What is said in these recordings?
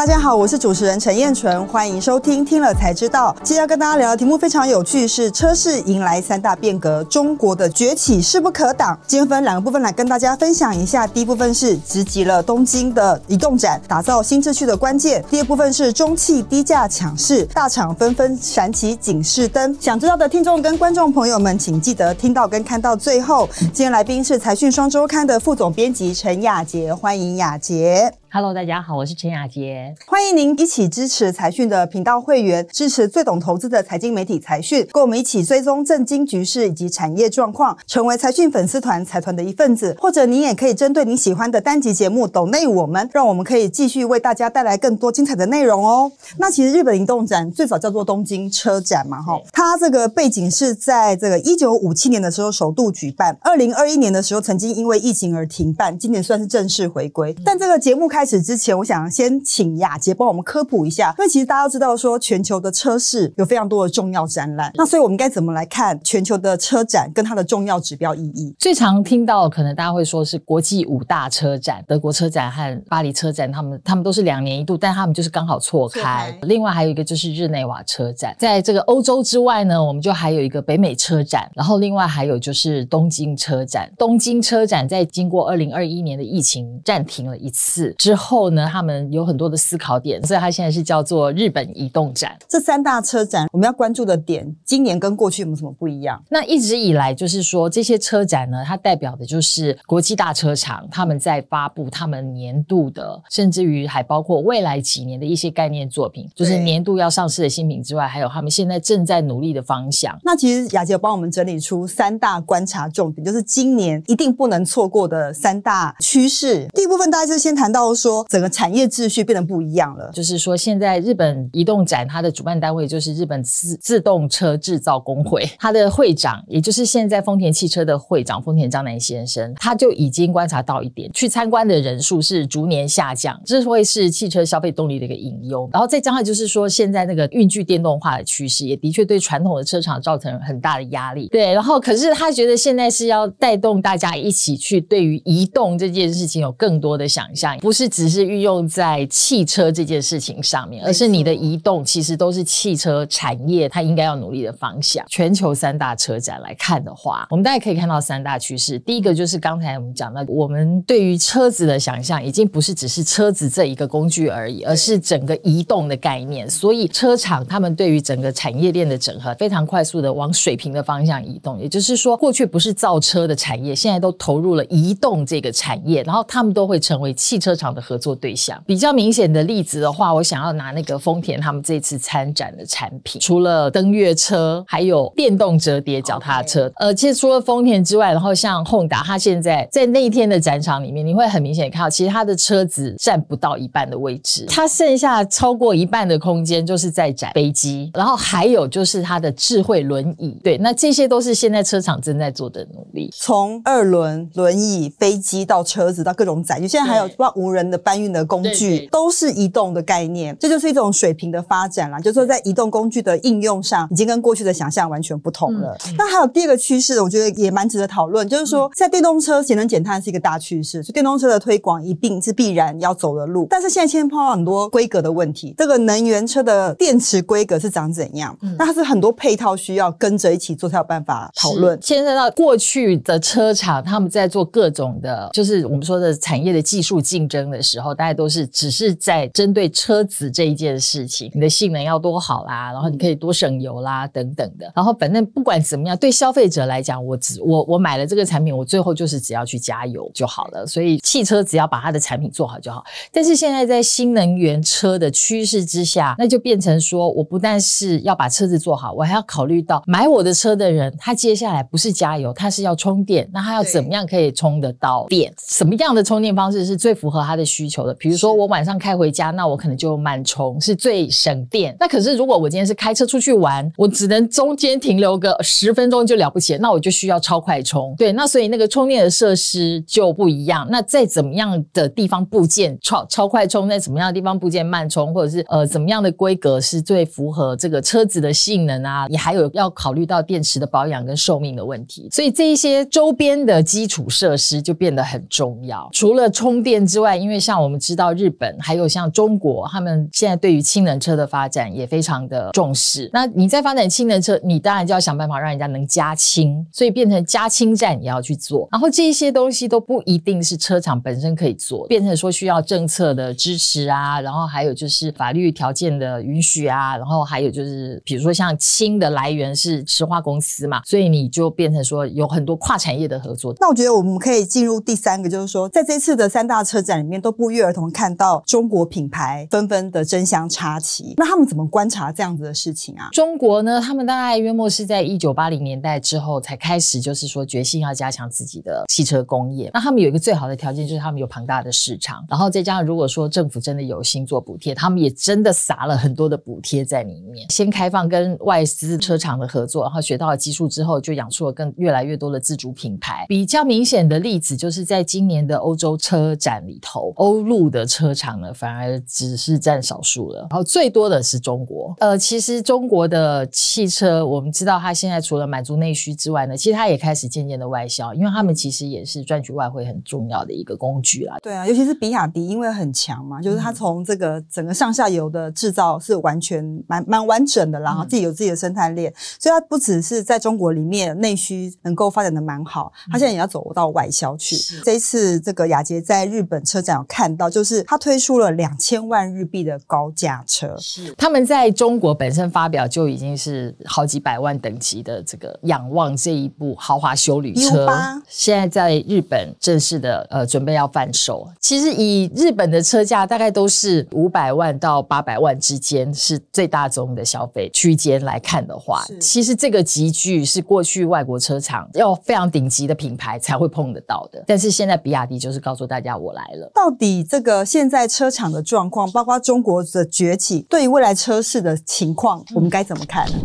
大家好，我是主持人陈彦纯，欢迎收听听了才知道。今天要跟大家聊的题目非常有趣，是车市迎来三大变革，中国的崛起势不可挡。今天分两个部分来跟大家分享一下。第一部分是直击了东京的移动展，打造新秩序的关键。第二部分是中汽低价抢市，大厂纷纷闪起警示灯。想知道的听众跟观众朋友们，请记得听到跟看到最后。今天来宾是财讯双周刊的副总编辑陈雅洁，欢迎雅洁。Hello，大家好，我是陈雅洁，欢迎您一起支持财讯的频道会员，支持最懂投资的财经媒体财讯，跟我们一起追踪政经局势以及产业状况，成为财讯粉丝团财团的一份子。或者您也可以针对你喜欢的单集节目抖内我们，让我们可以继续为大家带来更多精彩的内容哦。那其实日本移动展最早叫做东京车展嘛，哈，它这个背景是在这个一九五七年的时候首度举办，二零二一年的时候曾经因为疫情而停办，今年算是正式回归。但这个节目开开始之前，我想先请雅洁帮我们科普一下，因为其实大家都知道说，全球的车市有非常多的重要展览，那所以我们该怎么来看全球的车展跟它的重要指标意义？最常听到可能大家会说是国际五大车展，德国车展和巴黎车展，他们他们都是两年一度，但他们就是刚好错开。错开。另外还有一个就是日内瓦车展，在这个欧洲之外呢，我们就还有一个北美车展，然后另外还有就是东京车展。东京车展在经过二零二一年的疫情暂停了一次。之后呢，他们有很多的思考点，所以它现在是叫做日本移动展。这三大车展我们要关注的点，今年跟过去有没有什么不一样？那一直以来就是说，这些车展呢，它代表的就是国际大车厂他们在发布他们年度的，甚至于还包括未来几年的一些概念作品，就是年度要上市的新品之外，还有他们现在正在努力的方向。那其实雅洁有帮我们整理出三大观察重点，就是今年一定不能错过的三大趋势。第一部分大家就先谈到。说整个产业秩序变得不一样了，就是说现在日本移动展它的主办单位就是日本自自动车制造工会，它的会长也就是现在丰田汽车的会长丰田章男先生，他就已经观察到一点，去参观的人数是逐年下降，这会是汽车消费动力的一个隐忧。然后再加上就是说现在那个运具电动化的趋势，也的确对传统的车厂造成很大的压力。对，然后可是他觉得现在是要带动大家一起去对于移动这件事情有更多的想象，不是。只是运用在汽车这件事情上面，而是你的移动其实都是汽车产业它应该要努力的方向。全球三大车展来看的话，我们大家可以看到三大趋势。第一个就是刚才我们讲到，我们对于车子的想象已经不是只是车子这一个工具而已，而是整个移动的概念。所以车厂他们对于整个产业链的整合非常快速的往水平的方向移动。也就是说，过去不是造车的产业，现在都投入了移动这个产业，然后他们都会成为汽车厂的。合作对象。比较明显的例子的话，我想要拿那个丰田他们这次参展的产品，除了登月车，还有电动折叠脚踏车。呃，其实除了丰田之外，然后像 Honda，它现在在那一天的展场里面，你会很明显看到，其实它的车子占不到一半的位置，它剩下超过一半的空间就是在展飞机，然后还有就是它的智慧轮椅。对，那这些都是现在车厂正在做的努力，从二轮轮椅、飞机到车子到各种载具，现在还有包括无人的搬运的工具，对对，都是移动的概念，这就是一种水平的发展啦。就是说，在移动工具的应用上，已经跟过去的想象完全不同了。那、嗯、还有第二个趋势，我觉得也蛮值得讨论，就是说，在电动车节能减碳是一个大趋势，所以电动车的推广一定是必然要走的路。但是现在现在碰到很多规格的问题，这个能源车的电池规格是长怎样？嗯、那它是很多配套需要跟着一起做才有办法讨论。现在到过去的车厂，他们在做各种的，就是我们说的产业的技术竞争的时候，大家都是只是在针对车子这一件事情，你的性能要多好啦，然后你可以多省油啦，等等的。然后反正不管怎么样，对消费者来讲，我只我我买了这个产品，我最后就是只要去加油就好了。所以汽车只要把它的产品做好就好。但是现在在新能源车的趋势之下，那就变成说我不但是要把车子做好，我还要考虑到买我的车的人，他接下来不是加油，他是要充电，那他要怎么样可以充得到电？什么样的充电方式是最符合他的需求的？比如说我晚上开回家，那我可能就慢充是最省电。那可是如果我今天是开车出去玩，我只能中间停留个十分钟就了不起，那我就需要超快充。对，那所以那个充电的设施就不一样。那在怎么样的地方部件超超快充，在怎么样的地方部件慢充，或者是呃怎么样的规格是最符合这个车子的性能啊？你还有要考虑到电池的保养跟寿命的问题。所以这一些周边的基础设施就变得很重要。除了充电之外，因为因为像我们知道日本还有像中国，他们现在对于氢能车的发展也非常的重视。那你在发展氢能车，你当然就要想办法让人家能加氢，所以变成加氢站也要去做。然后这一些东西都不一定是车厂本身可以做，变成说需要政策的支持啊，然后还有就是法律条件的允许啊，然后还有就是比如说像氢的来源是石化公司嘛，所以你就变成说有很多跨产业的合作。那我觉得我们可以进入第三个，就是说在这次的三大车展里面，都不约而同看到中国品牌纷纷的争相插旗。那他们怎么观察这样子的事情啊？中国呢，他们大概约莫是在一九八零年代之后才开始，就是说决心要加强自己的汽车工业。那他们有一个最好的条件，就是他们有庞大的市场，然后再加上如果说政府真的有心做补贴，他们也真的撒了很多的补贴在里面。先开放跟外资车厂的合作，然后学到了技术之后，就养出了更越来越多的自主品牌。比较明显的例子就是在今年的欧洲车展里头，欧陆的车厂呢反而只是占少数了，然后最多的是中国。呃，其实中国的汽车，我们知道它现在除了满足内需之外呢，其实它也开始渐渐的外销，因为他们其实也是赚取外汇很重要的一个工具啦。对啊，尤其是比亚迪，因为很强嘛，就是它从这个整个上下游的制造是完全蛮蛮完整的，然后自己有自己的生态链，所以它不只是在中国里面内需能够发展的蛮好，它现在也要走到外销去。这一次这个雅洁在日本车展有看到，就是它推出了两千万日币的高价车，是他们在中国本身发表就已经是好几百万等级的这个仰望这一部豪华休旅车现在在日本正式的呃准备要贩售。其实以日本的车价大概都是五百万到八百万之间是最大宗的消费区间来看的话，其实这个集聚是过去外国车厂要非常顶级的品牌才会碰得到的。但是现在比亚迪就是告诉大家我来了。到底这个现在车厂的状况，包括中国的崛起，对于未来车市的情况，我们该怎么看呢？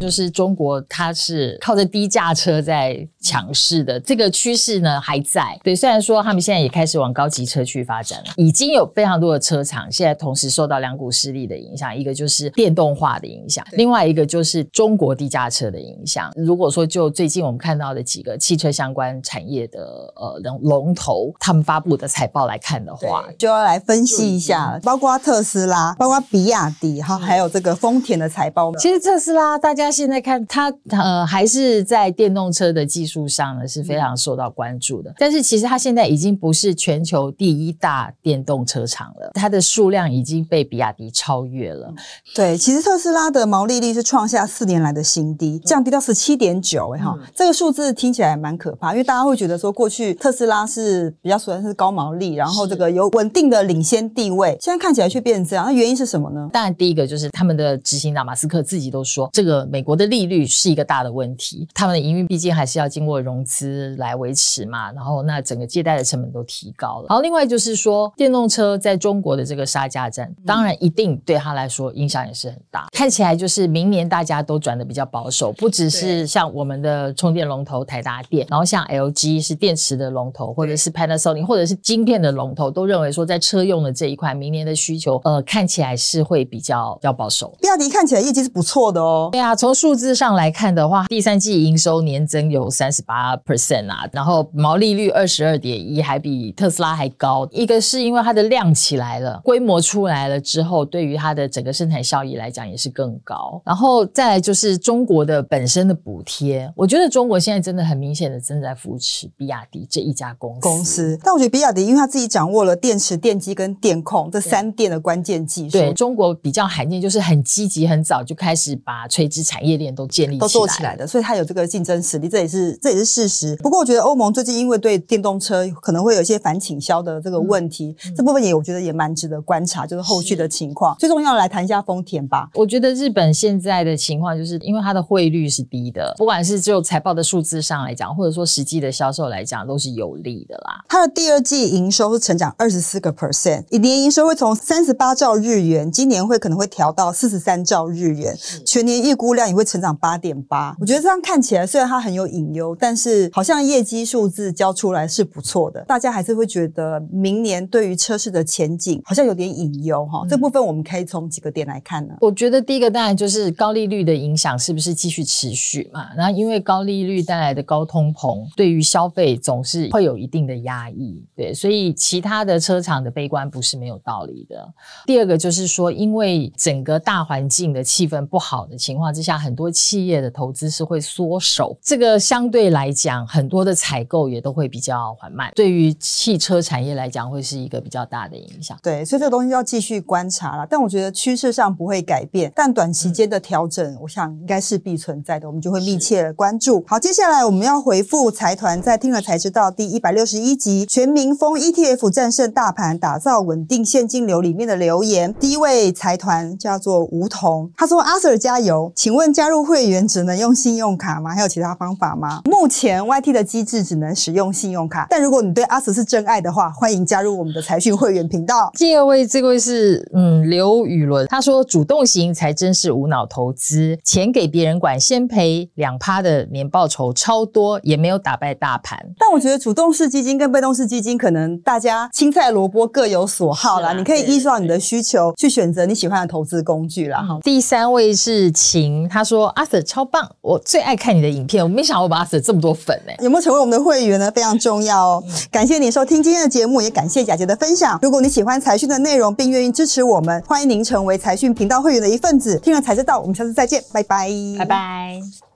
就是中国，它是靠着低价车在强势的，这个趋势呢还在。对，虽然说他们现在也开始往高级车去发展了，已经有非常多的车厂现在同时受到两股势力的影响，一个就是电动化的影响，另外一个就是中国低价车的影响。如果说就最近我们看到的几个汽车相关产业的呃龙龙头，他们发布的财报来看的话，就要来分析一下，包括特斯拉，包括比亚迪，哈，还有这个丰田的财报。其实特斯拉大家。现在看它，呃，还是在电动车的技术上呢是非常受到关注的。但是其实它现在已经不是全球第一大电动车厂了，它的数量已经被比亚迪超越了。对，其实特斯拉的毛利率是创下四年来的新低，降低到十七点九，哎哈，这个数字听起来蛮可怕，因为大家会觉得说过去特斯拉是比较算是高毛利，然后这个有稳定的领先地位，现在看起来却变成这样，那原因是什么呢？当然，第一个就是他们的执行长马斯克自己都说，这个美国的利率是一个大的问题，他们的营运毕竟还是要经过融资来维持嘛，然后那整个借贷的成本都提高了。然后另外就是说，电动车在中国的这个杀价战，当然一定对他来说影响也是很大。看起来就是明年大家都转的比较保守，不只是像我们的充电龙头台达电，然后像 LG 是电池的龙头，或者是 Panasonic 或者是晶片的龙头，都认为说在车用的这一块，明年的需求呃看起来是会比较要保守。比亚迪看起来业绩是不错的哦。对啊，从数字。上来看的话，第三季营收年增有三十八 percent 啊，然后毛利率二十二点一，还比特斯拉还高。一个是因为它的量起来了，规模出来了之后，对于它的整个生产效益来讲也是更高。然后再来就是中国的本身的补贴，我觉得中国现在真的很明显的正在扶持比亚迪这一家公司。公司，但我觉得比亚迪因为它自己掌握了电池、电机跟电控这三电的关键技术，对中国比较罕见，就是很积极、很早就开始把垂直产业链都建立都做起来的，所以它有这个竞争实力，这也是这也是事实。不过我觉得欧盟最近因为对电动车可能会有一些反倾销的这个问题，嗯、这部分也我觉得也蛮值得观察，就是后续的情况。最重要来谈一下丰田吧。我觉得日本现在的情况就是因为它的汇率是低的，不管是就财报的数字上来讲，或者说实际的销售来讲，都是有利的啦。它的第二季营收是成长二十四个 percent，年营收会从三十八兆日元，今年会可能会调到四十三兆日元，全年预估量也会成长八点八。我觉得这样看起来，虽然它很有隐忧，优，但是好像业绩数字交出来是不错的，大家还是会觉得明年对于车市的前景好像有点隐忧哈。嗯、这部分我们可以从几个点来看呢？我觉得第一个当然就是高利率的影响是不是继续持续嘛？然后因为高利率带来的高通膨，对于消费总是会有一定的压抑，对，所以其他的车厂的悲观不是没有道理的。第二个就是说，因为整个大环境的气氛不好的情况之下，很多企业的投资是会缩手，这个相对来讲，很多的采购也都会比较缓慢。对于汽车产业来讲，会是一个比较大的影响。对，所以这个东西要继续观察了。但我觉得趋势上不会改变，但短期间的调整，我想应该是必存在的，我们就会密切关注。好，接下来我们要回复财团在听了才知道第一百六十一集全民疯 ETF 战胜大盘，打造稳定现金流里面的留言。第一位财团叫做梧桐，他说：“阿 Sir 加油，请问加入会员只能用信用卡吗？还有其他方法吗？”目前 YT 的机制只能使用信用卡，但如果你对阿 Sir 是真爱的话，欢迎加入我们的财讯会员频道。第二位，这位是嗯刘宇伦，他说：“主动型才真是无脑投资，钱给别人管，先赔两趴的年报酬超多，也没有打败大盘。”但我觉得主动式基金跟被动式基金可能大家青菜萝卜各有所好啦，啊、你可以依照你的需求去选择你喜欢的投资工具啦。哈、嗯，第三位是晴，他说：“阿 Sir 超棒，我最爱看你的影片，我没想到我把阿 Sir 这么多粉呢、欸。”有没有成为我们的会员呢？非常重要哦。嗯、感谢你收听今天的节目，也感谢贾杰的分享。如果你喜欢财讯的内容，并愿意支持我们，欢迎您成为财讯频道会员的一份子。听了才知道，我们下次再见，拜拜，拜拜。